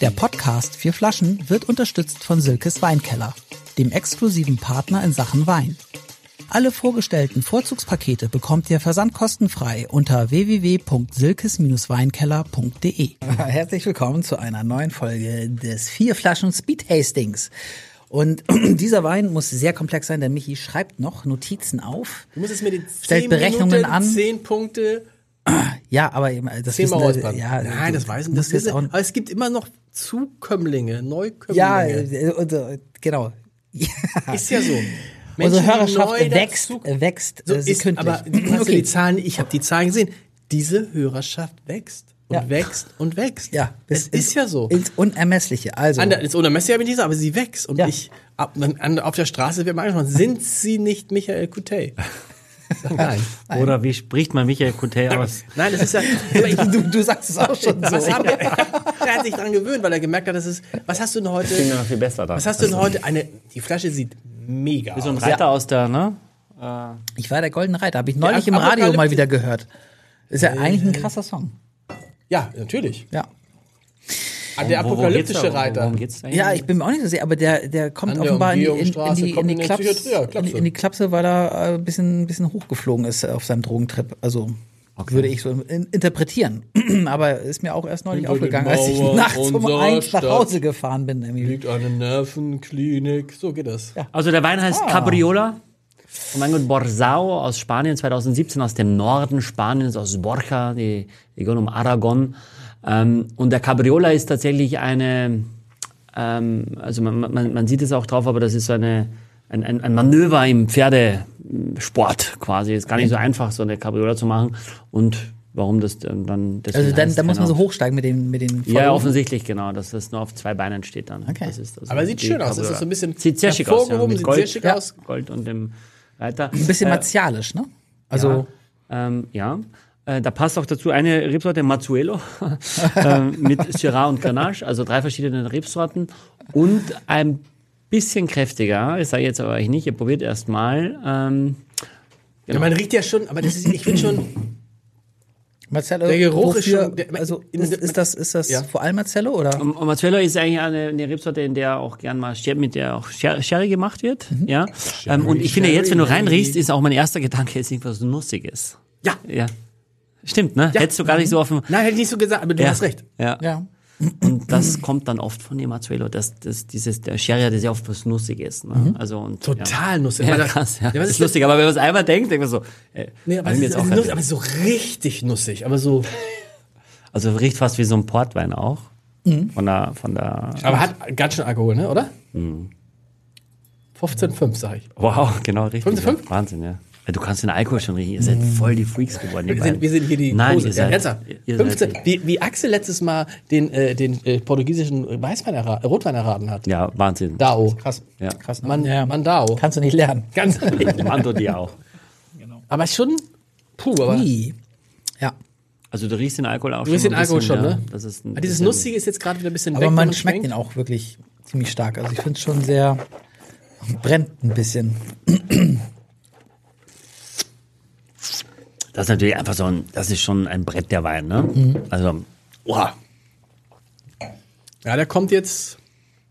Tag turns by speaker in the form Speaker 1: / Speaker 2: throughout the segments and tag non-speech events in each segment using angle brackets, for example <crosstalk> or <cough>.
Speaker 1: Der Podcast Vier Flaschen wird unterstützt von Silkes Weinkeller, dem exklusiven Partner in Sachen Wein. Alle vorgestellten Vorzugspakete bekommt ihr versandkostenfrei unter www.silkes-weinkeller.de. <laughs> Herzlich willkommen zu einer neuen Folge des Vier Flaschen Speed Hastings. Und <clears throat> dieser Wein muss sehr komplex sein, denn Michi schreibt noch Notizen auf.
Speaker 2: Du musst es mir die
Speaker 1: Stellt
Speaker 2: 10
Speaker 1: Berechnungen
Speaker 2: Minuten,
Speaker 1: an.
Speaker 2: 10 Punkte,
Speaker 1: Ja, aber eben, das
Speaker 2: 10
Speaker 1: wissen,
Speaker 2: Mal räuspern.
Speaker 1: ja,
Speaker 2: Nein, das weiß ich. Das
Speaker 1: jetzt auch,
Speaker 2: aber es gibt immer noch Zukömmlinge, Neukömmlinge.
Speaker 1: ja, äh, und, äh, genau. Ja. <laughs>
Speaker 2: ist ja so. <laughs>
Speaker 1: Unsere
Speaker 2: Menschen, die
Speaker 1: Hörerschaft wächst,
Speaker 2: dazu-
Speaker 1: äh, wächst
Speaker 2: So
Speaker 1: äh,
Speaker 2: ist, aber okay, die Zahlen, ich habe die Zahlen gesehen. Diese Hörerschaft wächst und
Speaker 1: Ja.
Speaker 2: wächst und wächst.
Speaker 1: Ja,
Speaker 2: es
Speaker 1: bis
Speaker 2: ist ja so.
Speaker 1: Ins Unermessliche. Also,
Speaker 2: Ander, ist unermesslich habe ich nicht gesagt, aber sie wächst. Und
Speaker 1: Ja.
Speaker 2: ich, ab, an, auf der Straße wird man angesprochen, sind Sie nicht Michael Coutet? <laughs> <laughs> Nein.
Speaker 3: Oder wie spricht man Michael Coutet aus? <laughs>
Speaker 2: Nein, das ist ja. Ich,
Speaker 1: du, du sagst es auch schon so. <laughs>
Speaker 2: er hat sich dran gewöhnt, weil er gemerkt hat, dass es. Was hast du denn heute?
Speaker 3: Klingt noch viel besser da.
Speaker 2: Was hast du denn heute? Eine, die Flasche sieht mega
Speaker 3: So ein
Speaker 2: aus.
Speaker 3: Reiter aus der, ne?
Speaker 1: Ich war der Goldene Reiter, habe ich neulich im Radio mal wieder gehört. Ist ja eigentlich ein krasser Song.
Speaker 2: Ja, natürlich.
Speaker 1: Ja.
Speaker 2: Ah, Der
Speaker 3: Wo-
Speaker 2: apokalyptische
Speaker 3: da?
Speaker 2: Reiter.
Speaker 3: Worum geht's da
Speaker 1: Ja, ich bin mir auch nicht so sicher, aber der, der kommt
Speaker 2: An der
Speaker 1: offenbar in die, in, in die, in die Klaps, in, in die Klapse, weil er äh, ein bisschen, ein bisschen hochgeflogen ist äh, auf seinem Drogentrip. Also würde ich so in, interpretieren. <clears throat> aber ist mir auch erst neulich
Speaker 2: Hinter den
Speaker 1: aufgegangen, als ich nachts um eins nach Hause gefahren bin. Irgendwie.
Speaker 2: Liegt eine Nervenklinik. So geht das. Ja.
Speaker 3: Also der Wein heißt Cabriola. Und mein Gott, Borsao aus Spanien 2017, aus dem Norden Spaniens, aus Borja, die Region um Aragon. Ähm, und der Cabriola ist tatsächlich eine, ähm, also man, man, man sieht es auch drauf, aber das ist so eine, ein, ein, ein Manöver im Pferdesport quasi. Ist gar nicht so einfach, so eine Cabriola zu machen. Und warum das dann dann
Speaker 1: Also dann,
Speaker 3: heißt,
Speaker 1: da muss man so
Speaker 3: genau.
Speaker 1: hochsteigen mit den, mit den
Speaker 3: Ja, offensichtlich, genau, dass das nur auf zwei Beinen steht dann.
Speaker 1: Okay.
Speaker 3: Das ist also
Speaker 2: Aber sieht schön aus. Das ist so ein bisschen
Speaker 3: Sieht sehr schick aus. Ja, mit
Speaker 2: sieht
Speaker 3: Gold,
Speaker 2: sehr schick
Speaker 3: ja,
Speaker 2: aus.
Speaker 3: Gold und dem Reiter.
Speaker 1: Ein bisschen
Speaker 3: äh,
Speaker 1: martialisch, ne? Also,
Speaker 3: ähm, ja. Äh, da passt auch dazu eine Rebsorte Mazzuelo <laughs> ähm, mit Syrah und Grenache, also drei verschiedene Rebsorten und ein bisschen kräftiger. Ich sage jetzt aber eigentlich nicht, ihr probiert erst mal. Ähm,
Speaker 2: Ja, man riecht ja schon, aber das ist, ich finde schon,
Speaker 1: Marcello,
Speaker 2: Der Geruch ist schon- der-
Speaker 1: also ist, ist das, ist das
Speaker 2: Ja.
Speaker 1: vor allem Marcello oder?
Speaker 3: Und und Mazzuelo ist eigentlich eine, eine Rebsorte, in der auch gern mal Sher- mit der auch Sher- Sherry gemacht wird. Ja. ähm, und ich finde jetzt, wenn du
Speaker 2: Sherry.
Speaker 3: reinriechst, ist auch mein erster Gedanke, ist irgendwas Nussiges.
Speaker 2: ja.
Speaker 3: Ja. Stimmt, ne? Hättest du gar nicht so auf dem.
Speaker 2: Nein, hätte ich nicht so gesagt, aber du
Speaker 3: ja.
Speaker 2: hast recht.
Speaker 3: Ja.
Speaker 1: Ja.
Speaker 3: Und das kommt dann oft von dem Mazzuelo, dass das, dieses, der Sherry ja sehr oft was Nussiges. Ne? Also, und,
Speaker 2: Total nussig.
Speaker 3: Ja,
Speaker 2: Weil
Speaker 3: ja krass, ja.
Speaker 2: Ja,
Speaker 3: das
Speaker 2: ist
Speaker 3: ist lustig, aber wenn man es einmal denkt, denkt man so, äh,
Speaker 2: Nee, aber, es ist,
Speaker 3: jetzt auch
Speaker 2: nussig, aber so richtig nussig, aber so.
Speaker 3: also riecht fast wie so ein Portwein auch.
Speaker 2: Mhm.
Speaker 3: Von der, von der,
Speaker 2: Aber hat ganz schön Alkohol, ne, oder?
Speaker 3: Mhm.
Speaker 2: 15,5, sag ich.
Speaker 3: wow, genau, richtig.
Speaker 2: Fünf zu
Speaker 3: ja.
Speaker 2: fünf?
Speaker 3: Wahnsinn, ja. Ja, Du kannst den Alkohol schon riechen. Ihr seid voll die Freaks geworden.
Speaker 2: Wir sind, wir sind hier die
Speaker 3: Nein, ihr seid,
Speaker 2: ernsthaft.
Speaker 3: ihr
Speaker 2: 15,
Speaker 3: seid,
Speaker 2: wie, wie Axel letztes Mal den, äh, den äh, portugiesischen Weißwein erra- Rotwein erraten hat.
Speaker 3: ja, Wahnsinn.
Speaker 2: Dao.
Speaker 1: Krass.
Speaker 3: Ja.
Speaker 1: Krass. Ne?
Speaker 2: Man,
Speaker 1: ja.
Speaker 2: Mandao.
Speaker 1: Kannst du nicht lernen.
Speaker 2: Ganz. <laughs>
Speaker 3: Mando die auch.
Speaker 2: aber schon. Puh, aber.
Speaker 1: Ui. Ja.
Speaker 3: Also du riechst den Alkohol auch
Speaker 2: Du riechst
Speaker 3: schon.
Speaker 2: den
Speaker 3: ein
Speaker 2: Alkohol
Speaker 3: bisschen,
Speaker 2: schon,
Speaker 3: ja.
Speaker 2: ne?
Speaker 3: Das ist ein
Speaker 2: Aber dieses Nussige ist jetzt gerade wieder ein bisschen
Speaker 1: Aber
Speaker 2: weg. wenn
Speaker 1: man
Speaker 2: man
Speaker 1: schmeckt
Speaker 2: schwenkt.
Speaker 1: den auch wirklich ziemlich stark. Also ich finde es schon sehr, brennt ein bisschen.
Speaker 3: Das ist natürlich einfach so ein, das ist schon ein Brett der Wein, ne?
Speaker 2: Mhm.
Speaker 3: Also,
Speaker 2: Oha. Ja, der kommt jetzt.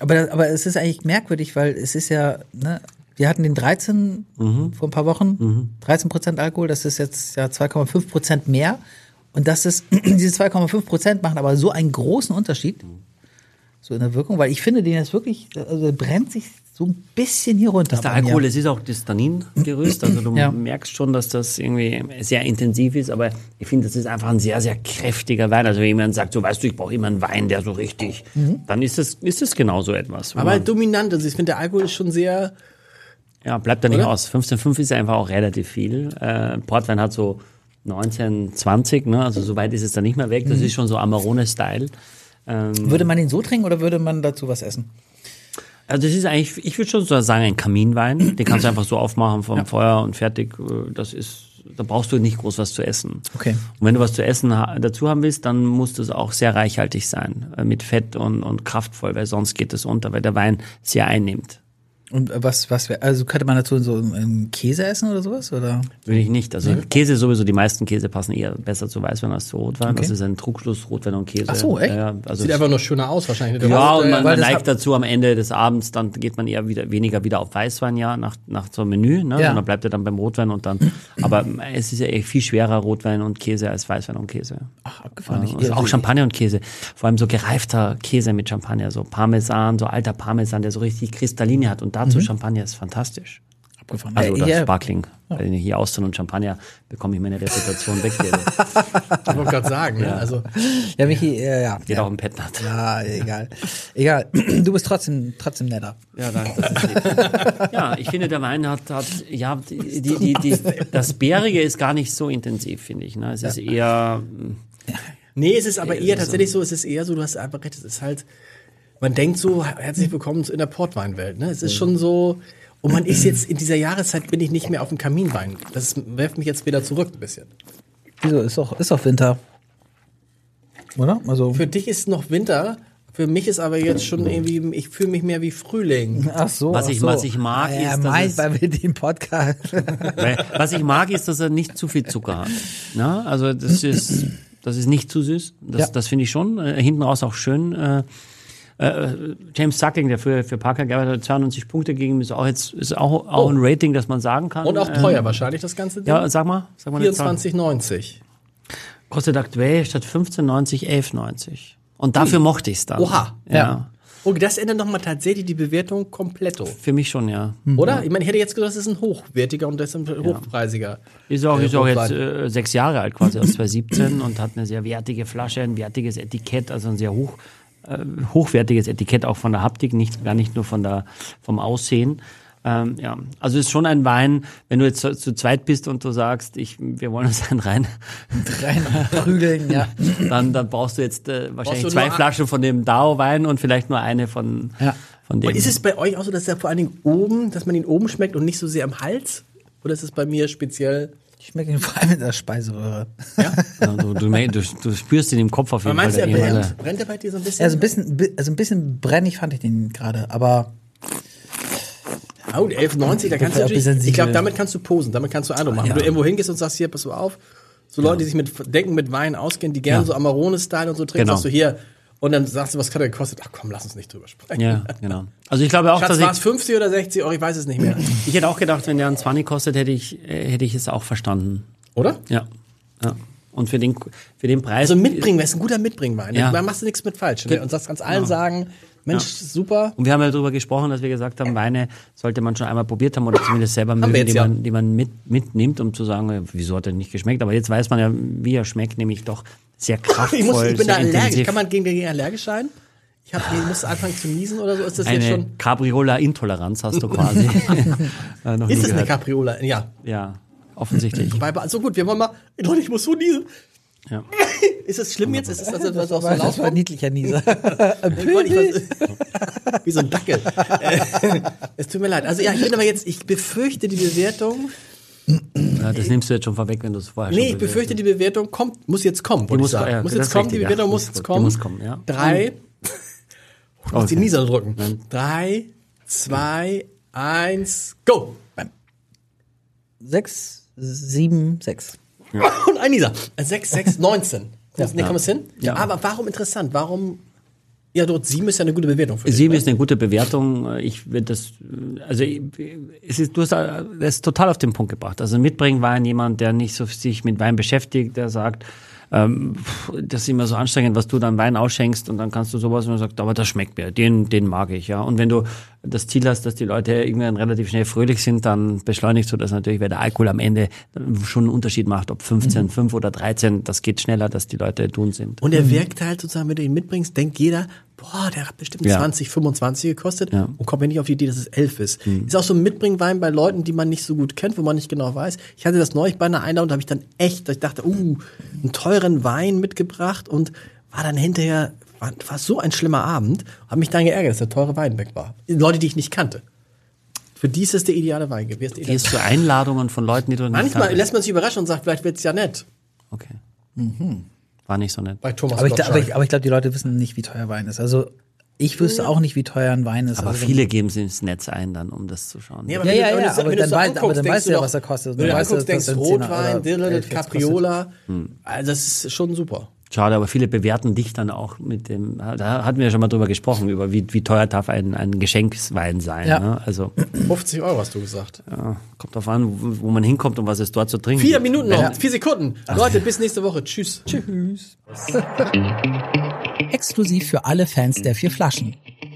Speaker 1: Aber, das- aber es ist eigentlich merkwürdig, weil es ist ja, ne, wir hatten den 13 vor ein paar Wochen, 13 Prozent Alkohol, das ist jetzt ja 2,5 Prozent mehr. Und das ist, <clears throat> diese 2,5 Prozent machen aber so einen großen Unterschied, so in der Wirkung, weil ich finde den jetzt wirklich, also der brennt sich so ein bisschen hier runter.
Speaker 3: der
Speaker 1: bei mir.
Speaker 3: Alkohol, es ist auch das Tanningerüst, also du <clears throat>
Speaker 1: Ja.
Speaker 3: merkst schon, dass das irgendwie sehr intensiv ist, aber ich finde, das ist einfach ein sehr, sehr kräftiger Wein. Also wenn jemand sagt, so weißt du, ich brauche immer einen Wein, der so richtig, dann ist es, ist es genau so etwas.
Speaker 2: Aber halt dominant. Also ich finde, der Alkohol ist schon sehr.
Speaker 3: Ja, bleibt da nicht
Speaker 2: Oder?
Speaker 3: aus. 15,5 ist einfach auch relativ viel. Äh, Portwein hat so 19, 20, ne? also so weit ist es dann nicht mehr weg. Das ist schon so Amarone-Style. Ähm,
Speaker 1: Würde man den so trinken oder würde man dazu was essen?
Speaker 3: also das ist eigentlich, ich würde schon so sagen, ein Kaminwein. Den kannst du einfach so aufmachen vom Feuer und fertig. Äh, Das ist, da brauchst du nicht groß was zu essen.
Speaker 1: Okay.
Speaker 3: Und wenn du was zu essen ha- dazu haben willst, dann muss das auch sehr reichhaltig sein. Äh, mit Fett und, und kraftvoll, weil sonst geht es unter, weil der Wein sehr einnimmt.
Speaker 1: Und was, was wär, also könnte man dazu so einen Käse essen oder sowas? Oder?
Speaker 3: Würde ich nicht. Also Käse sowieso, die meisten Käse passen eher besser zu Weißwein als zu Rotwein.
Speaker 1: Okay.
Speaker 3: Das ist ein Trugschluss, Rotwein und Käse.
Speaker 1: Ach so, echt?
Speaker 3: Ja, also
Speaker 2: Sieht einfach nur schöner aus wahrscheinlich.
Speaker 3: ja, und man, man neigt dazu am Ende des Abends, dann geht man eher wieder weniger wieder auf Weißwein, ja, nach, nach so einem Menü, ne?
Speaker 1: Ja.
Speaker 3: Und dann bleibt er dann beim Rotwein und dann, aber es ist ja echt viel schwerer Rotwein und Käse als Weißwein und Käse.
Speaker 1: Ach, abgefahren.
Speaker 3: Ja, also auch Champagner und Käse. Vor allem so gereifter Käse mit Champagner, so Parmesan, so alter Parmesan, der so richtig Kristalline hat. Und dazu Champagner ist fantastisch.
Speaker 1: abgefahren.
Speaker 3: Also
Speaker 1: Mhm. Ja,
Speaker 3: oder
Speaker 1: hier-
Speaker 3: Sparkling. Weil hier Austern und Champagner bekomme ich meine Reputation weg. <laughs>
Speaker 2: Ich wollte gerade sagen. ne? Also
Speaker 1: Ja, Michi, ja, ja.
Speaker 3: Geht auch im Petnat.
Speaker 1: Ja, egal. Egal. Du bist trotzdem, trotzdem netter.
Speaker 3: Ja, danke. <laughs> Ja, ich finde, der Wein hat, hat ja, die, die, die, das Bärige ist gar nicht so intensiv, finde ich. Ne? Es ist eher,
Speaker 2: Nee, es ist aber eher tatsächlich so, es ist eher so, du hast einfach recht, es ist halt, man denkt so, herzlich willkommen in der Portweinwelt, ne? Es ist schon so, und man ist jetzt, in dieser Jahreszeit bin ich nicht mehr auf dem Kaminwein. Das werft mich jetzt wieder zurück ein bisschen.
Speaker 1: Wieso? Ist doch, ist doch Winter. Oder? Also.
Speaker 2: Für dich ist noch Winter, für mich ist aber jetzt schon irgendwie, ich fühle mich mehr wie Frühling.
Speaker 1: Ach so.
Speaker 3: Was
Speaker 1: ach
Speaker 3: ich-
Speaker 1: so.
Speaker 3: was ich mag,
Speaker 1: ja,
Speaker 3: ist, dass
Speaker 1: meint,
Speaker 3: es-
Speaker 1: weil wir den Podcast. <laughs>
Speaker 3: was ich mag, ist, dass er nicht zu viel Zucker hat. Ne? Also das ist, das ist nicht zu süß. Das,
Speaker 1: Ja.
Speaker 3: das finde ich schon. Äh, hinten raus auch schön. Äh, äh, James Suckling, der für, für Parker gearbeitet hat, 92 Punkte gegeben, ist auch jetzt ist auch, auch ein Rating, das man sagen kann.
Speaker 2: Und auch
Speaker 3: Ähm,
Speaker 2: teuer wahrscheinlich, das ganze Ding.
Speaker 3: Ja, sag mal. Sag mal eine Zahl.
Speaker 2: 24,90.
Speaker 3: Kostet aktuell statt 15,90 11,90. Und dafür mochte ich es dann.
Speaker 2: Oha.
Speaker 3: Ja.
Speaker 1: Ja.
Speaker 2: Oh, das ändert nochmal tatsächlich die Bewertung kompletto.
Speaker 3: Für mich schon, ja.
Speaker 2: Oder? Ich meine, ich hätte jetzt gedacht, das ist ein hochwertiger und das ist ein hochpreisiger.
Speaker 3: Ist auch,
Speaker 2: äh,
Speaker 3: ist auch jetzt äh, sechs Jahre alt quasi, aus 2017 und hat eine sehr wertige Flasche, ein wertiges Etikett, also ein sehr hoch, äh, hochwertiges Etikett auch von der Haptik, nicht, gar nicht nur von der, vom Aussehen. Ähm, ja, also ist schon ein Wein, wenn du jetzt zu, zu zweit bist und du sagst, ich, wir wollen uns einen rein, <laughs>
Speaker 1: Rein prügeln, ja.
Speaker 3: dann, dann brauchst du jetzt äh, wahrscheinlich zwei Flaschen von dem Dao-Wein und vielleicht nur eine von,
Speaker 1: Ja.
Speaker 3: von dem.
Speaker 2: Und ist es bei euch auch so, dass er vor allen Dingen oben, dass man ihn oben schmeckt und nicht so sehr am Hals? Oder ist es bei mir speziell?
Speaker 1: Ich schmecke ihn vor allem in der Speiseröhre.
Speaker 3: ja, du, du, du, du spürst ihn im Kopf auf jeden
Speaker 2: Aber meinst du,
Speaker 3: Fall.
Speaker 2: er
Speaker 3: der
Speaker 2: brennt,
Speaker 3: Ehemalige-
Speaker 2: brennt er bei dir so ein bisschen?
Speaker 1: Ja, also ein bisschen, bi- also ein bisschen brennig fand ich den gerade, aber
Speaker 2: Oh, 11,90, da kannst du natürlich, ich glaube, damit kannst du posen, damit kannst du Eindruck machen. Wenn du irgendwo hingehst und sagst, hier, pass mal auf, so Leute, die sich mit Denken mit Wein auskennen, die gerne
Speaker 3: Ja.
Speaker 2: so Amarone-Style und so trinken,
Speaker 3: Genau.
Speaker 2: sagst du hier, und dann sagst du, was hat er gekostet? Ach komm, lass uns nicht drüber sprechen.
Speaker 3: Ja, genau. Also ich glaube auch,
Speaker 2: Schatz,
Speaker 3: dass
Speaker 2: war es 50 oder 60 Euro? Ich weiß es nicht mehr. <laughs>
Speaker 3: ich hätte auch gedacht, wenn der einen 20 kostet, hätte ich, äh, hätte ich es auch verstanden.
Speaker 2: Oder?
Speaker 3: Ja. ja. Und für den, für den Preis.
Speaker 2: Also mitbringen, das ist ein guter Mitbringwein.
Speaker 3: Ja.
Speaker 2: Da machst du nichts mit falsch. Ne? Und sagst ganz allen sagen, Mensch, super.
Speaker 3: Und wir haben ja darüber gesprochen, dass wir gesagt haben, Weine sollte man schon einmal probiert haben oder zumindest selber mögen,
Speaker 2: jetzt,
Speaker 3: die
Speaker 2: ja.
Speaker 3: man, die man mit, mitnimmt, um zu sagen, wieso hat er nicht geschmeckt. Aber jetzt weiß man ja, wie er schmeckt, nämlich doch sehr kraftvoll,
Speaker 2: Ich, muss, ich bin da allergisch.
Speaker 3: intensiv.
Speaker 2: Kann man gegen, gegen allergisch sein? Ich, hab, ich muss anfangen zu niesen oder so. Ist das jetzt
Speaker 3: Eine
Speaker 2: schon?
Speaker 3: Cabriola-Intoleranz hast du quasi. <laughs> äh, noch
Speaker 2: Ist das eine
Speaker 3: gehört.
Speaker 2: Capriola? Ja.
Speaker 3: Ja, offensichtlich.
Speaker 2: Weil, also gut, wir wollen mal. Leute, ich muss so niesen.
Speaker 3: Ja. <laughs>
Speaker 2: Ist das schlimm jetzt? Ist das, das, das, auch so
Speaker 1: das
Speaker 2: laut?
Speaker 1: war ein niedlicher Nieser. <laughs>
Speaker 2: Wie so ein Dackel. Äh, es tut mir leid. Also ja, ich bin aber jetzt, ich befürchte die Bewertung.
Speaker 3: Ja, das nimmst du jetzt schon vorweg, wenn du es vorher
Speaker 2: Nee, ich befürchte die Bewertung kommt, muss jetzt kommen, ich
Speaker 3: muss-
Speaker 2: sagen.
Speaker 3: ja,
Speaker 2: muss jetzt kommen, die
Speaker 3: richtig,
Speaker 2: Bewertung
Speaker 3: ja.
Speaker 2: muss jetzt
Speaker 3: die
Speaker 2: kommen.
Speaker 3: muss kommen, ja.
Speaker 2: Drei. Ich muss die
Speaker 3: Okay.
Speaker 2: Nieser drücken. Drei, zwei, eins, go.
Speaker 1: Sechs, sieben, sechs.
Speaker 2: Und ein Nieser. Sechs, sechs, neunzehn. Ja. Nee, kommen wir hin?
Speaker 3: Ja.
Speaker 2: Aber warum interessant? Warum? Ja, dort sieben ist ja eine gute Bewertung für.
Speaker 3: Sieben
Speaker 2: ne?
Speaker 3: ist eine gute Bewertung. Ich würde das, also es ist, du hast das total auf den Punkt gebracht. Also mitbringen war jemand, der nicht so sich mit Wein beschäftigt, der sagt, ähm, das ist immer so anstrengend, was du dann Wein ausschenkst und dann kannst du sowas und du sagst, aber das schmeckt mir, den, den mag ich, ja. Und wenn du das Ziel hast, dass die Leute irgendwann relativ schnell fröhlich sind, dann beschleunigst du das natürlich, weil der Alkohol am Ende schon einen Unterschied macht, ob 15, 5 oder 13, das geht schneller, dass die Leute tun sind.
Speaker 2: Und er wirkt halt sozusagen, wenn du ihn mitbringst, denkt jeder, boah, der hat bestimmt
Speaker 3: Ja.
Speaker 2: 20, 25 gekostet
Speaker 3: Ja.
Speaker 2: und kommt ja nicht auf die Idee, dass es 11 ist. Ist auch so ein Mitbringwein bei Leuten, die man nicht so gut kennt, wo man nicht genau weiß. Ich hatte das neulich bei einer Einladung, da habe ich dann echt, ich dachte, uh, einen teuren Wein mitgebracht und war dann hinterher, war, war so ein schlimmer Abend, habe mich dann geärgert, dass der teure Wein weg war. Leute, die ich nicht kannte. Für die ist es der ideale Wein gewesen.
Speaker 3: Gehst du Einladungen von Leuten, die du nicht
Speaker 2: Manchmal
Speaker 3: kanntest?
Speaker 2: lässt man sich überraschen und sagt, vielleicht wird's ja nett.
Speaker 3: Okay. War nicht so nett.
Speaker 2: Bei Thomas
Speaker 1: Aber ich, aber ich, aber ich glaube, die Leute wissen nicht, wie teuer Wein ist. Also
Speaker 4: Ich wüsste auch nicht, wie teuer ein Wein ist.
Speaker 3: Aber
Speaker 4: Also,
Speaker 3: viele geben sie ins Netz ein dann, um das zu schauen.
Speaker 2: Nee, aber
Speaker 4: Ja, ja,
Speaker 2: du-
Speaker 4: ja,
Speaker 2: du-
Speaker 4: aber
Speaker 2: du
Speaker 4: dann
Speaker 2: so anguckst,
Speaker 4: aber dann weißt du ja, was er kostet.
Speaker 2: Wenn du
Speaker 4: Du weißt,
Speaker 2: anguckst, denkst du Rotwein,
Speaker 4: jetzt
Speaker 2: Capriola. Also das ist schon super.
Speaker 3: Schade, aber viele bewerten dich dann auch mit dem, da hatten wir ja schon mal drüber gesprochen, über wie, wie teuer darf ein, ein Geschenkswein sein.
Speaker 4: Ja.
Speaker 3: Ne? Also
Speaker 2: 50 Euro hast du gesagt.
Speaker 3: ja, kommt drauf an, wo, wo man hinkommt und was es dort zu trinken
Speaker 2: Vier
Speaker 3: gibt.
Speaker 2: Minuten noch, vier Sekunden. Leute, bis nächste Woche. Tschüss.
Speaker 4: Tschüss. <laughs>
Speaker 1: Exklusiv für alle Fans der vier Flaschen.